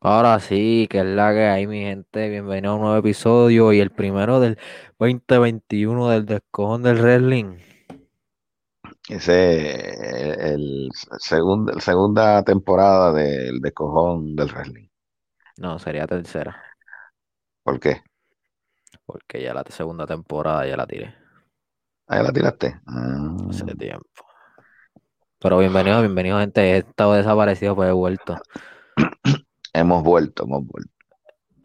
Ahora sí, que es la que hay, mi gente. Bienvenido a un nuevo episodio y el primero del 2021 del Descojón del Wrestling. Ese el, segundo, segunda temporada del de cojón del wrestling. No, sería tercera, ¿Por qué? porque ya la segunda temporada ya la tiré Ahí la tiraste. hace Ah, tiempo. Pero bienvenido, bienvenido, gente. He estado desaparecido, pues he vuelto. hemos vuelto, hemos vuelto.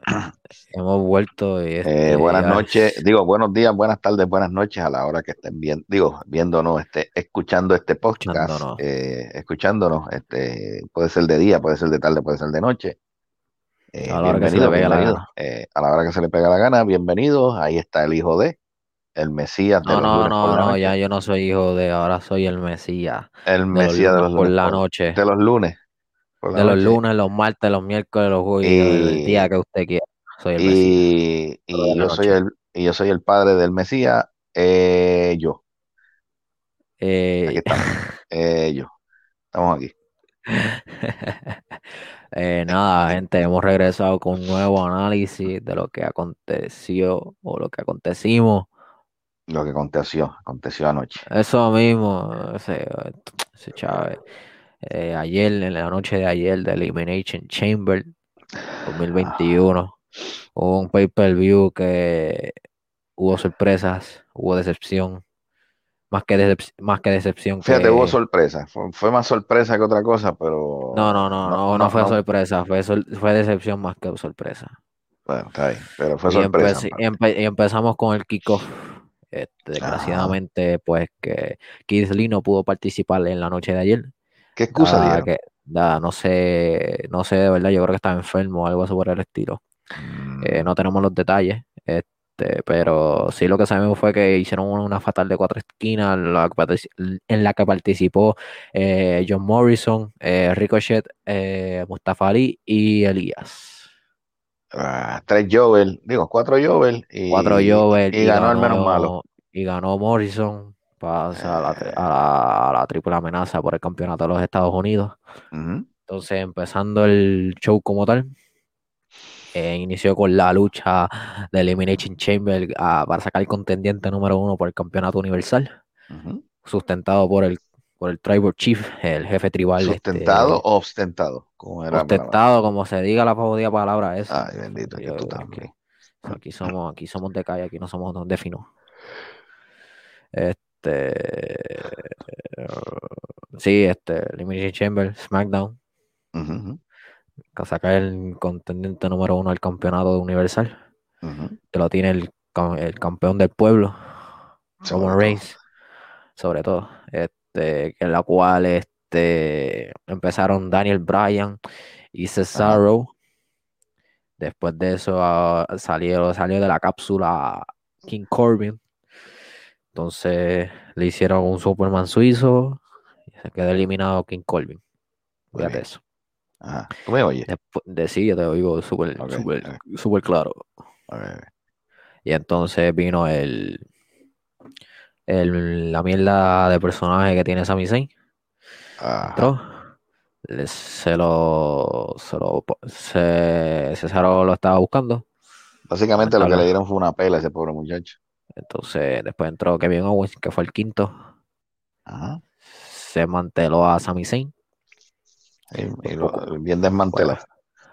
Hemos vuelto y Eh, este, buenas noches, digo, buenos días, buenas tardes, buenas noches a la hora que estén viendo, digo, viéndonos, este, escuchando este podcast, Escuchándonos. eh, escuchándonos, este, puede ser de día, puede ser de tarde, puede ser de noche. Eh, A la hora que se le pegue la gana. Eh, a la hora que se le pega la gana, bienvenidos. Ahí está el hijo de, el Mesías de No, los no, no, la no, ya yo no soy hijo de, ahora soy el Mesías El de los Mesías de lunes los por lunes la por, noche. de los lunes la De los lunes, los martes, los miércoles, los jueves, el día Y, que usted quiera. Soy el Mesías. y, y yo soy el, y yo soy el padre del Mesías, eh, yo. Aquí Eh, estamos. Eh, yo. Estamos aquí. eh, nada, gente, hemos regresado con un nuevo análisis de lo que aconteció o lo que acontecimos. Lo que aconteció, aconteció anoche. Eso mismo, ese, ese Chávez. Eh, ayer, en la noche de ayer, de Elimination Chamber Ah, 2021, hubo un pay-per-view que hubo sorpresas, hubo decepción, más que, decep- más que decepción Fíjate, hubo sorpresa. Fue, fue más sorpresa que otra cosa, pero No, no, no, no, no, fue no. sorpresa, fue, sor- fue decepción más que sorpresa. Bueno, está bien, pero fue Y, sorpresa. y parte. empe- y empezamos con el kickoff. Este, Ajá. desgraciadamente, pues que Keith Lee no pudo participar en la noche de ayer. ¿Qué excusa Da dieron? que, da, no sé, no sé de verdad, yo creo que estaba enfermo o algo así por el estilo. Eh, Mm, no tenemos los detalles, este, pero sí lo que sabemos fue que hicieron una, fatal de cuatro esquinas en la que, partici- en la que participó eh, John Morrison, eh, Ricochet, eh, Mustafa Ali y Elías. ah, tres Jovel, digo, cuatro Jovel Cuatro y, Jover y y ganó el menos malo. ganó, y ganó Morrison pasa a la, tri- a la- a la triple amenaza por el campeonato de los Estados Unidos. Entonces, empezando el show como tal, eh, inició con la lucha de Elimination Chamber ah, para sacar el contendiente número uno por el campeonato universal, sustentado por el, por el Tribal Chief, el jefe tribal. ¿Sustentado Este, o ostentado? Ostentado, como se diga la jodida palabra esa. Ay, bendito, Yo- tú aquí, también. aquí somos, aquí somos de calle, aquí no somos de fino. Este, sí, este, Elimination Chamber, SmackDown, que saca el contendiente número uno al campeonato universal, que lo tiene el, el campeón del pueblo, Roman. Reigns, sobre todo, este, en la cual este, empezaron Daniel Bryan y Cesaro. Después de eso ah, salió, salió de la cápsula King Corbin. Entonces le hicieron un Superman suizo y se quedó eliminado King Corbin. Fíjate eso. Ajá. ¿Tú me oyes? Después de sí, yo te oigo súper Ok, súper- ok. súper claro. Y entonces vino el, el- la mierda de personaje que tiene Sami Zayn. Entró. le- Se lo, se lo, se, Cesaro lo estaba buscando. Básicamente lo que le dieron fue una pela a ese pobre muchacho. Entonces después entró Kevin Owens, que fue el quinto. Ajá. Se manteló a Sami Zayn. Y lo- poco. bien desmantelado.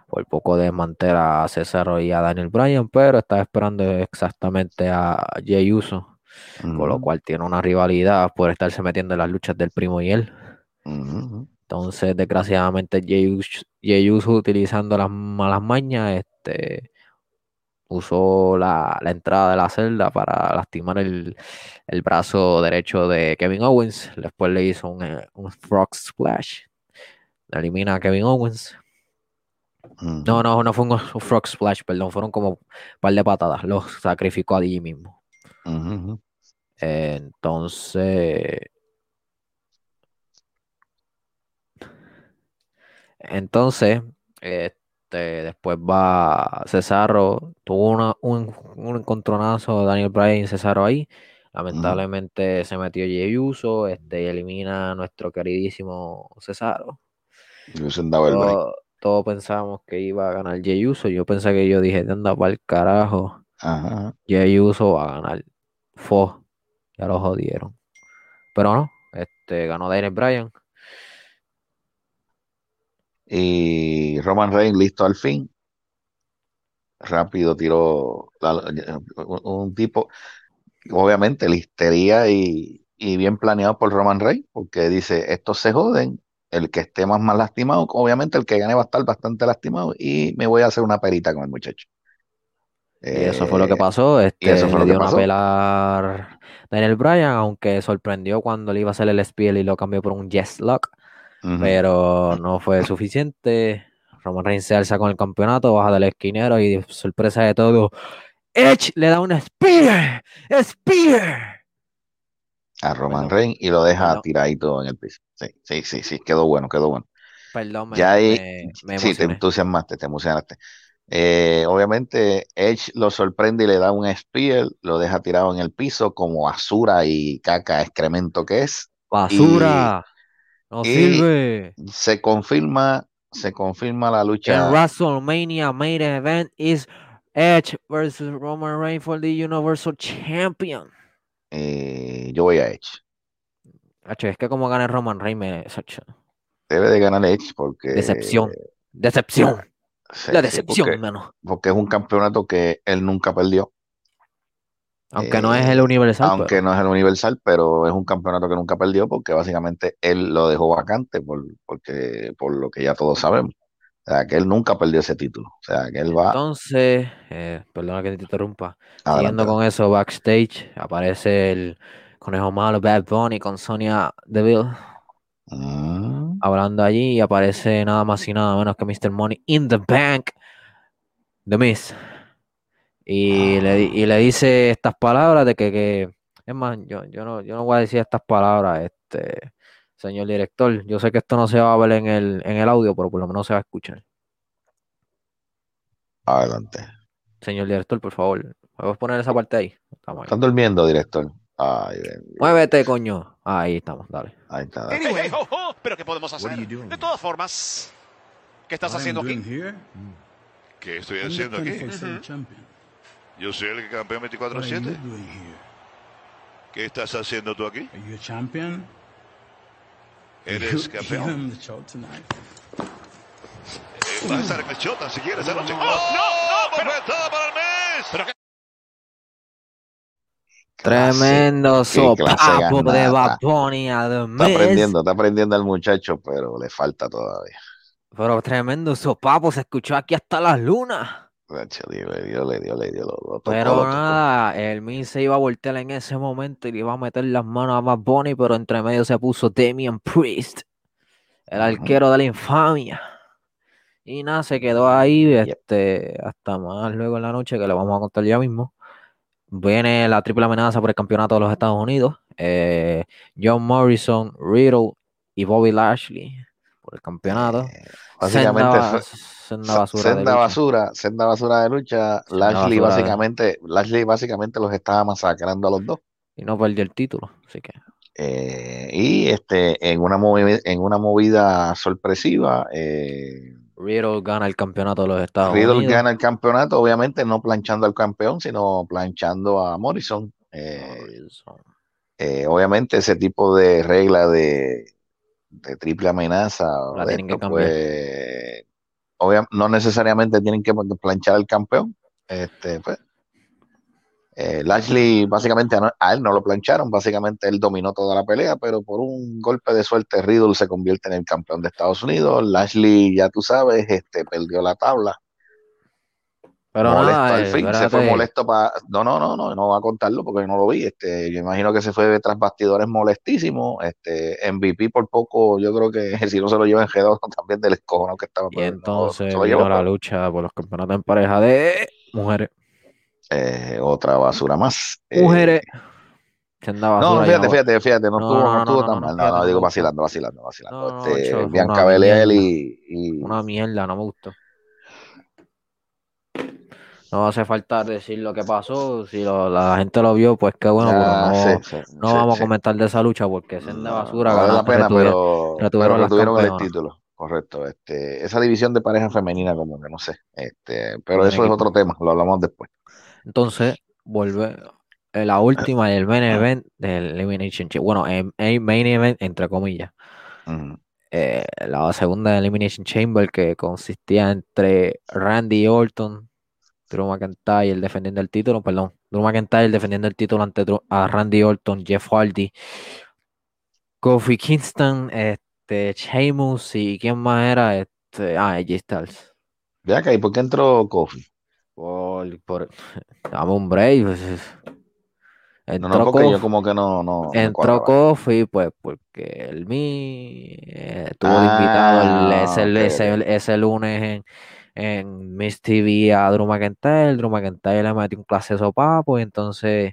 Por poco desmantela a Cesaro y a Daniel Bryan, pero estaba esperando exactamente a Jey Uso, con lo cual tiene una rivalidad por estarse metiendo en las luchas del primo y él. ujú, ujú. Entonces, desgraciadamente, Jey Uso, utilizando las malas mañas, este, usó la, la entrada de la celda para lastimar el, el brazo derecho de Kevin Owens. Después le hizo un, eh, un frog splash. Elimina a Kevin Owens. No, no, no fue un, un frog splash, perdón, fueron como un par de patadas. Los sacrificó allí mismo. Entonces, entonces, este, después va Cesaro, tuvo una- un, un encontronazo Daniel Bryan y Cesaro ahí. Lamentablemente se metió Jey Uso, este, y elimina a nuestro queridísimo Cesaro. Pero, todos pensábamos que iba a ganar Jey Uso. Yo pensé que yo dije, anda para el carajo. Ajá. Jey Uso va a ganar. Fo, ya lo jodieron. Pero no, este ganó Daniel Bryan. Y Roman Reigns listo al fin. Rápido tiró la- un, un tipo, obviamente, listería y, y bien planeado por Roman Reigns, porque dice, estos se joden, el que esté más mal lastimado, obviamente el que gane va a estar bastante lastimado y me voy a hacer una perita con el muchacho. Y eso fue lo que Eh, pasó. Este, eso fue le lo que una pasó. pelar Daniel Bryan, aunque sorprendió cuando le iba a hacer el spiel y lo cambió por un Yes Lock. Pero no fue suficiente. Roman Reigns se alza con el campeonato, baja del esquinero y sorpresa de todo, Edge le da una Spear, Spear. a Roman. Reigns y lo deja tiradito en el piso. Sí, sí, sí, sí, quedó bueno, quedó bueno. Perdón, me, Ya ahí, me- me sí, te entusiasmaste, te emocionaste. Eh, obviamente, Edge lo sorprende y le da un spear, lo deja tirado en el piso como basura y caca, excremento que es. Basura, no y- sirve. Se confirma, se confirma la En lucha. WrestleMania main event is Edge versus Roman Reigns for the Universal Champion. eh, yo voy a Edge. Es que como gane Roman Reigns me Debe de ganar Edge porque. decepción, decepción, sí, la sí, decepción, porque, mano. porque es un campeonato que él nunca perdió. Aunque no es Eh, el universal, aunque pero- no es el universal, pero es un campeonato que nunca perdió porque básicamente él lo dejó vacante por, porque, por lo que ya todos sabemos. O sea, que él nunca perdió ese título. O sea, que él va Entonces, eh, perdona que te interrumpa. adelante. Siguiendo con eso, backstage aparece el conejo malo Bad Bunny con Sonia Deville Mm, hablando allí y aparece nada más y nada menos que Mr. Money in the Bank, The Miz. Y, le, di- y le dice estas palabras de que, que- es más, yo, yo, no, yo no voy a decir estas palabras, este señor director. Yo sé que esto no se va a ver en el, en el audio, pero por lo menos se va a escuchar. adelante. Señor director, por favor, ¿puedes poner esa parte ahí? Estamos ahí. ¿Estás durmiendo, director? Ay, Muévete, coño. Ahí estamos, dale. ahí está. dale. Anyway, Hey, hey, ho, ho, pero ¿qué podemos hacer? De todas formas, ¿qué estás haciendo aquí? ¿Qué estoy haciendo aquí? 24/7 champion. Yo soy el campeón What are you 24-7. doing here? ¿Qué estás haciendo tú aquí? ¿Eres campeón? You're on the show tonight. Eh, Vas a estar en el siquiera esta noche. ¡Oh, no, no! ¡Bofetada para el mes! ¿Pero qué? Tremendo sopapo de ganata. Bad Bunny a The Está aprendiendo, está aprendiendo el muchacho, pero le falta todavía. Pero tremendo sopapo, se escuchó aquí hasta las lunas. Nacho, Le dio, le dio, le dio, lo, lo tocó, Pero tocó. nada, el Miz se iba a voltear en ese momento y le iba a meter las manos a Bad Bunny, pero entre medio se puso Damian Priest, el arquero de la infamia. Y nada, se quedó ahí Yep. este, hasta más luego en la noche, que le vamos a contar ya mismo. Viene la triple amenaza por el campeonato de los Estados Unidos. eh, John Morrison, Riddle y Bobby Lashley por el campeonato. Eh, básicamente Senda, basura. de senda lucha. basura, senda basura de lucha. Senda Lashley de- básicamente, Lashley básicamente los estaba masacrando a los dos. Y no perdió el título. Así que. Eh, y este, en una movida, en una movida sorpresiva, eh, Riddle gana el campeonato de los Estados Riddle Unidos. gana el campeonato, obviamente no planchando al campeón, sino planchando a Morrison. Eh, Morrison. eh, obviamente ese tipo de regla de, de triple amenaza, o La tienen esto, pues, no necesariamente tienen que planchar al campeón. Este, pues, eh, Lashley, básicamente a él no lo plancharon, básicamente él dominó toda la pelea, pero por un golpe de suerte Riddle se convierte en el campeón de Estados Unidos. Lashley, ya tú sabes, este, perdió la tabla. Pero molesto nada, al eh, fin, se fue molesto para... No, no, no, no, no va a contarlo porque no lo vi. Este, yo imagino que se fue tras bastidores molestísimo. Este, MVP por poco, yo creo que si no se lo lleva en G2 también del escojono que estaba. Y no, entonces se lo vino llevó la lucha por los campeonatos en pareja de mujeres. Eh, otra basura más. Eh, Mujeres. No, fíjate, no- fíjate, fíjate, no, No, estuvo, no, no, no, estuvo no, tan no, mal. No, no, no digo vacilando, vacilando, vacilando. No, este, Bianca mierda. y, y- Una mierda, no me gustó. No hace falta decir lo que pasó. Si lo- la gente lo vio, pues qué bueno, Ah, no, sí, sí, no sí, vamos a comentar de esa lucha porque Senda No, Basura no vale la pena, retuvieron- pero, retuvieron pero las retuvieron el título. correcto. Este, esa división de pareja femenina, como que no sé. Este, pero eso es otro tema, lo hablamos después. Entonces, vuelve eh, la última del main event del Elimination Chamber. Bueno, en, en main event, entre comillas. Eh, la segunda Elimination Chamber que consistía entre Randy Orton, Drew McIntyre defendiendo el título, perdón, Drew McIntyre defendiendo el título ante Drew- a Randy Orton, Jeff Hardy, Kofi Kingston, este, Sheamus y quién más era, este, ah, AJ Styles. Ve acá, ¿y por qué entró Kofi? Por, por, dame un break. pues, No, entró no, porque yo Kofi- como que no, no, Entró. Kofi, pues porque el Mi eh, estuvo Ah, invitado el- ese, ese- ese lunes en, en Miss TV a Drew McIntyre. Drew McIntyre le metió un clase de sopapo y entonces,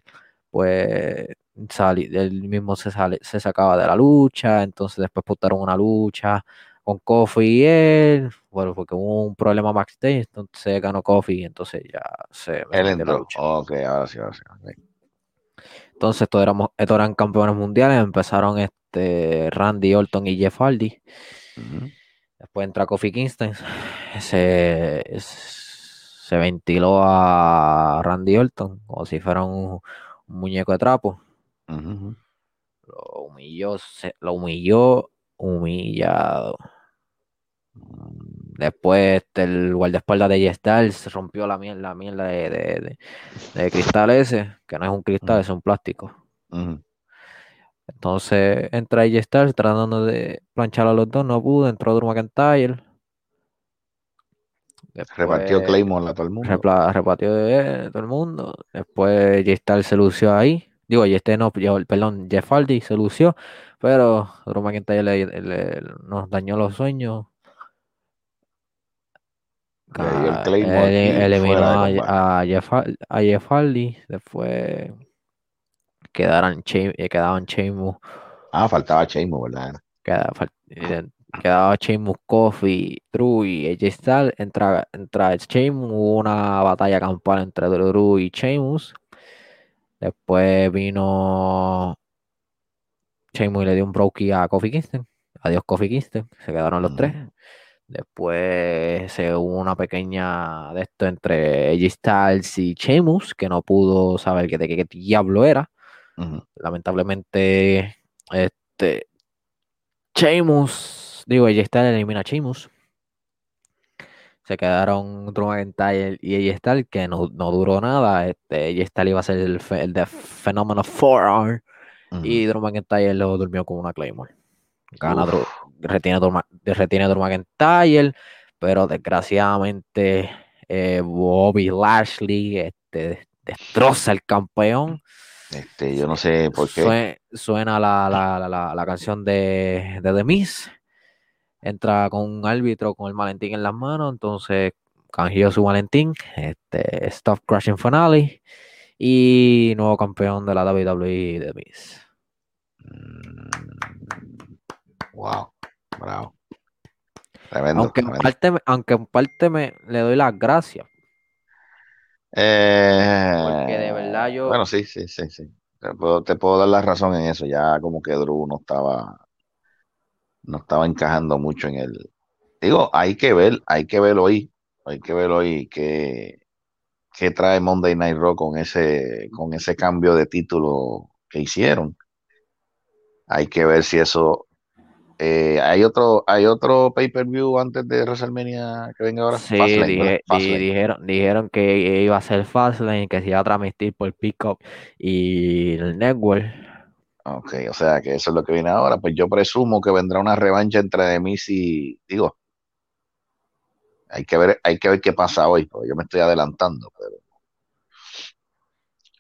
pues, sali- él mismo se, sale, se sacaba de la lucha. Entonces, después putaron una lucha con Kofi y él. Bueno, porque hubo un problema backstage, entonces ganó Kofi y entonces ya se Él la entró. lucha. Ok, ahora sí, ahora sí. Entonces, estos, éramos, estos eran campeones mundiales. Empezaron este Randy Orton y Jeff Hardy. Ujú. Después entra Kofi Kingston. Se, se ventiló a Randy Orton como si fuera un, un muñeco de trapo. Lo humilló, se- lo humilló, humillado. Después este, el guardaespaldas de J-Star se rompió la mierda, la mierda de, de, de- de cristal ese, que no es un cristal, es un plástico. Entonces entra AJ Styles tratando de planchar a los dos, no pudo, entró Drew McIntyre. Repartió Claymore a todo el mundo. repla- repartió de todo el mundo. Después AJ Styles se lució ahí. Digo, AJ Styles no, perdón, Jeff Hardy se lució, pero Drew McIntyre le- le- nos dañó los sueños. El eliminó a, a Jeff, a Jeff Hardy. Después quedaron, Che- eh, quedaban Sheamus Ah, faltaba Sheamus, ¿verdad? Queda, fal- eh, quedaba Sheamus, Kofi, Drew y AJ Styles. Entra, entra Sheamus, hubo una batalla campal entre Drew y Sheamus. Después vino Sheamus y le dio un brokey a Kofi Kingston. Adiós Kofi Kingston, se quedaron los tres. Ujú. Después se hubo una pequeña de esto entre AJ Styles y Sheamus, que no pudo saber que- de qué diablo era. Lamentablemente, este Sheamus, digo, AJ Styles elimina a Sheamus. Se quedaron Drew McIntyre y AJ Styles, que no, no duró nada. Este, AJ Styles iba a ser el, de Phenomenal Forearm Ujú. y Drew McIntyre lo durmió con una Claymore. Gana. Drew, retiene, Drew, retiene Drew McIntyre, pero desgraciadamente eh, Bobby Lashley este, destroza el campeón. Este, yo no sé por qué. Sue- Suena la, la, la- canción de, de The Miz. Entra con un árbitro con el Valentín en las manos. Entonces canjeó su Valentín. Este, Stop Crashing Finale. Y nuevo campeón de la WWE The Miz. Mm, Wow, bravo. Tremendo, Aunque en tremendo. parte, me- aunque en parte me le doy las gracias. Eh, Porque de verdad yo- Bueno, sí, sí, sí, sí. Te puedo, te puedo dar la razón en eso. Ya como que Drew no estaba, no estaba encajando mucho en el. Digo, hay que ver, hay que ver hoy, hay que ver hoy qué, qué trae Monday Night Raw con ese, con ese cambio de título que hicieron. Hay que ver si eso. Eh, hay otro, hay otro pay-per-view antes de WrestleMania que venga ahora. Sí, Fastlane, dijeron, dijeron que iba a ser Fastlane, que se iba a transmitir por Pickup y el Network. Ok, o sea que eso es lo que viene ahora. Pues yo presumo que vendrá una revancha entre Demis y. Digo, hay que ver, hay que ver qué pasa hoy, porque yo me estoy adelantando, pero.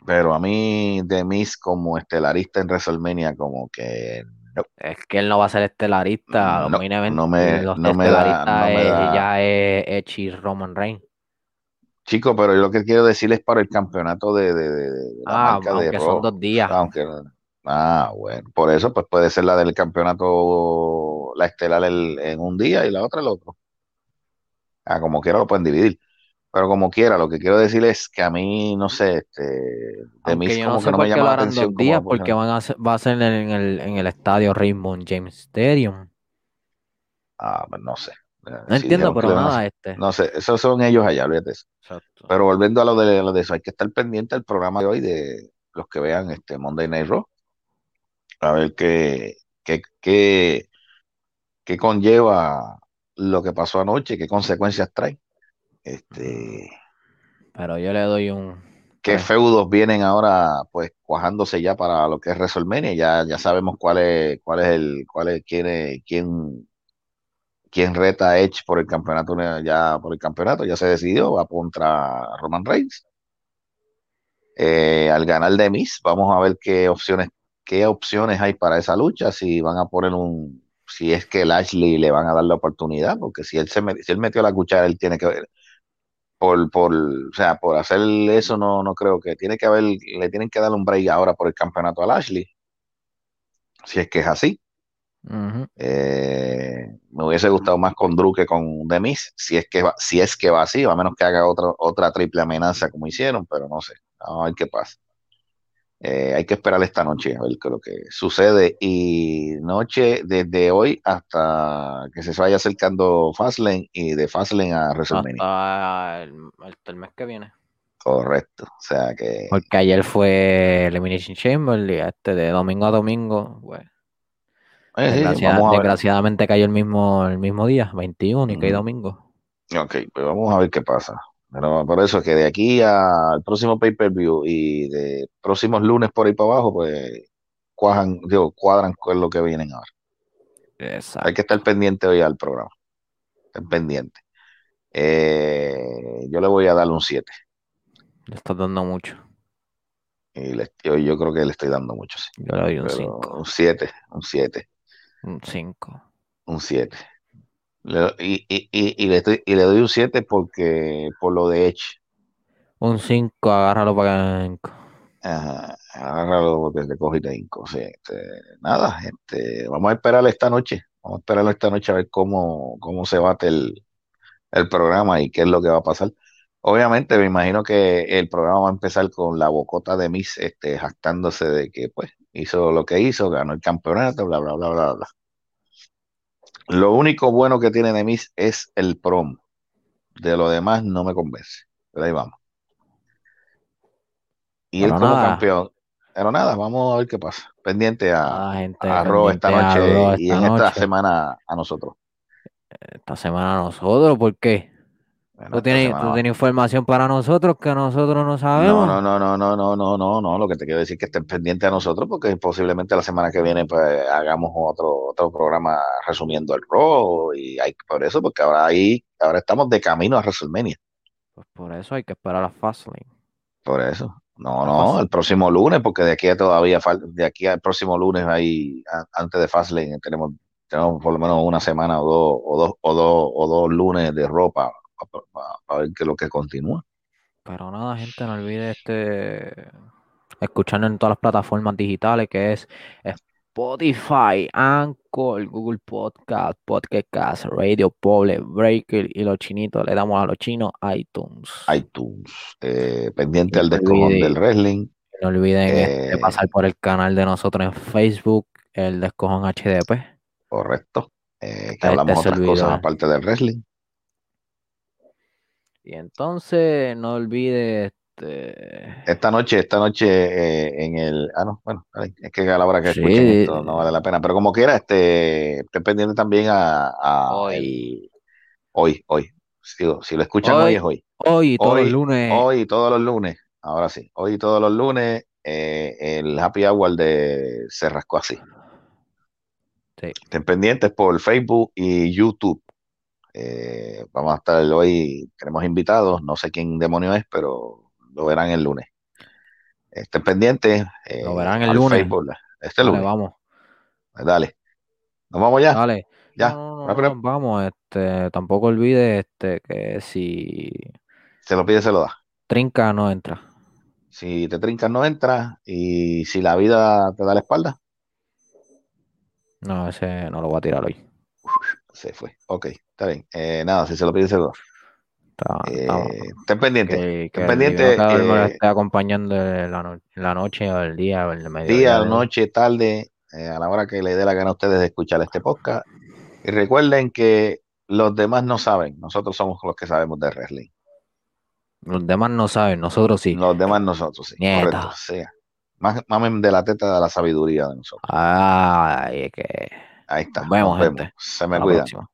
Pero a mí, Demis como estelarista en WrestleMania, como que Es que él no va a ser estelarista. No, no me- los no me da- no me es- da- ya es y Roman Reigns. chico, pero yo lo que quiero decir es para el campeonato de, de- de- de la Ah, marca de aunque son dos días. Aunque, ah, bueno, por eso pues puede ser la del campeonato, la estelar el- en un día y la otra el otro. Ah, como quiera lo pueden dividir. Pero como quiera, lo que quiero decir es que a mí, no sé, este, de mí como no que sé no por me llama la atención dos días, porque van a ser- va a ser en el, en el estadio Raymond James Stadium. Ah, pues no sé. No entiendo, pero nada, este. No sé, esos son ellos allá, olvídate eso. Exacto. Pero volviendo a lo de, lo de eso, hay que estar pendiente del programa de hoy de los que vean este Monday Night Raw. A ver qué, qué, qué, qué conlleva lo que pasó anoche, qué consecuencias trae. Este, Pero yo le doy un. qué Pues, feudos vienen ahora, pues, cuajándose ya para lo que es WrestleMania. Ya, ya sabemos cuál es, cuál es el, cuál es, quién es, quién, quién reta a Edge por el campeonato, ya por el campeonato, ya se decidió, va contra Roman Reigns. Eh, al ganar de Miz, vamos a ver qué opciones, qué opciones hay para esa lucha, si van a poner un, si es que Lashley le van a dar la oportunidad, porque si él se met- si él metió la cuchara, él tiene que ver, por, por, o sea, por hacer eso no, no creo que tiene que haber, le tienen que dar un break ahora por el campeonato a Lashley, si es que es así. Eh, me hubiese gustado más con Drew que con The Miz, si es que va, si es que va así, a menos que haga otra, otra triple amenaza como hicieron, pero no sé, vamos a ver qué pasa. Eh, hay que esperar esta noche a ver qué es lo que sucede y noche desde hoy hasta que se vaya acercando Fastlane y de Fastlane a WrestleMania. Hasta el, hasta el mes que viene. Correcto, o sea que Porque ayer fue Elimination Chamber y este de domingo a domingo, pues. eh, sí, desgraciadamente cayó el mismo, el mismo día, 21 y que domingo. Ok, pues vamos a ver qué pasa. Pero por eso que de aquí al próximo pay-per-view y de próximos lunes por ahí para abajo, pues cuajan, digo, cuadran con lo que vienen ahora. Exacto. Hay que estar pendiente hoy al programa. Estén pendiente. Eh, yo le voy a dar un 7. Le estás dando mucho. Y le- yo, yo creo que le estoy dando mucho, sí. Yo le doy un Pero 5. un 7, un 7, Un 5. un 7. Le- y, y, y, y le estoy- y le doy un 7 porque por lo de Edge. Un 5, agárralo para que. Ajá, agárralo porque te coge y te hinco. Sí, este, nada, este, vamos a esperar esta noche. Vamos a esperar esta noche a ver cómo, cómo se bate el, el programa y qué es lo que va a pasar. Obviamente, me imagino que el programa va a empezar con la bocota de Miss este, jactándose de que pues hizo lo que hizo, ganó el campeonato, bla, bla, bla, bla, bla. Lo único bueno que tiene de Miss es el promo. De lo demás no me convence. Pero ahí vamos. Y él Pero como nada. campeón. Pero nada, vamos a ver qué pasa. Pendiente a, Nada, gente. a Raw esta a noche y en esta semana a nosotros. Esta semana nosotros, ¿por qué? Bueno, ¿Tú tienes, tú tienes información para nosotros que nosotros no No, sabemos? no, no, no, no, no, no, no, no. Lo que te quiero decir es que estén pendientes a nosotros porque posiblemente la semana que viene pues hagamos otro, otro programa resumiendo el Raw y hay por eso, porque ahora ahí, ahora estamos de camino a WrestleMania. Pues por eso hay que esperar a Fastlane. Por eso. No, no, el próximo lunes, porque de aquí a todavía de aquí al próximo lunes ahí, antes de Fastlane, tenemos, tenemos por lo menos una semana o dos, o dos, o dos, o dos lunes de ropa para ver qué es lo que continúa. Pero nada, gente, no olvide este escucharnos en todas las plataformas digitales que es Spotify, Anchor, Google Podcast, Podcast, Radio Public, Breaker y los chinitos le damos a los chinos iTunes. iTunes, eh, pendiente al no del wrestling, No olviden este, Eh, pasar por el canal de nosotros en Facebook, el Descojón HDP. correcto. Eh, que Este hablamos otras olvidó. cosas aparte del wrestling. Y entonces no olvide este, Esta noche, esta noche eh, en el. Ah, no, bueno, es que a la hora que Sí. escuchen esto no vale la pena. Pero como quiera, este, esté pendiente también a, a Hoy. el- hoy, hoy. Si lo escuchan hoy, Hoy, es hoy. hoy y todos los lunes. hoy y todos los lunes. Ahora sí, hoy y todos los lunes, eh, el happy hour de Se Rascó Así. Sí. Estén pendientes por Facebook y YouTube. Eh, vamos a estar hoy, tenemos invitados, no sé quién demonio es, pero lo verán el lunes. Estén pendientes. eh, Lo verán el lunes. Facebook, este Dale, lunes. vamos. Dale. Nos vamos ya. Dale. Ya. No, vamos, este, tampoco olvide este que si Se lo pide, se lo da. trinca no entra. Si te trincas, no entras. Y si la vida te da la espalda, No, ese no lo voy a tirar hoy. se fue. Ok, está bien. Eh, nada, si se lo pide, se lo. Está- Eh, estén pendientes. que, estén pendientes. eh, esté acompañando en la, no- en la noche o el día o el mediodía. día, noche, tarde, eh, a la hora que le dé la gana a ustedes de escuchar este podcast. Y recuerden que los demás no saben, nosotros somos los que sabemos de wrestling. Los demás no saben, nosotros sí. Los demás nosotros, sí. Nieta. Correcto, sí. Más, mamen de la teta de la sabiduría de nosotros. Ay, es que. Ahí está. Nos vemos, gente. Se me la cuidan. próxima.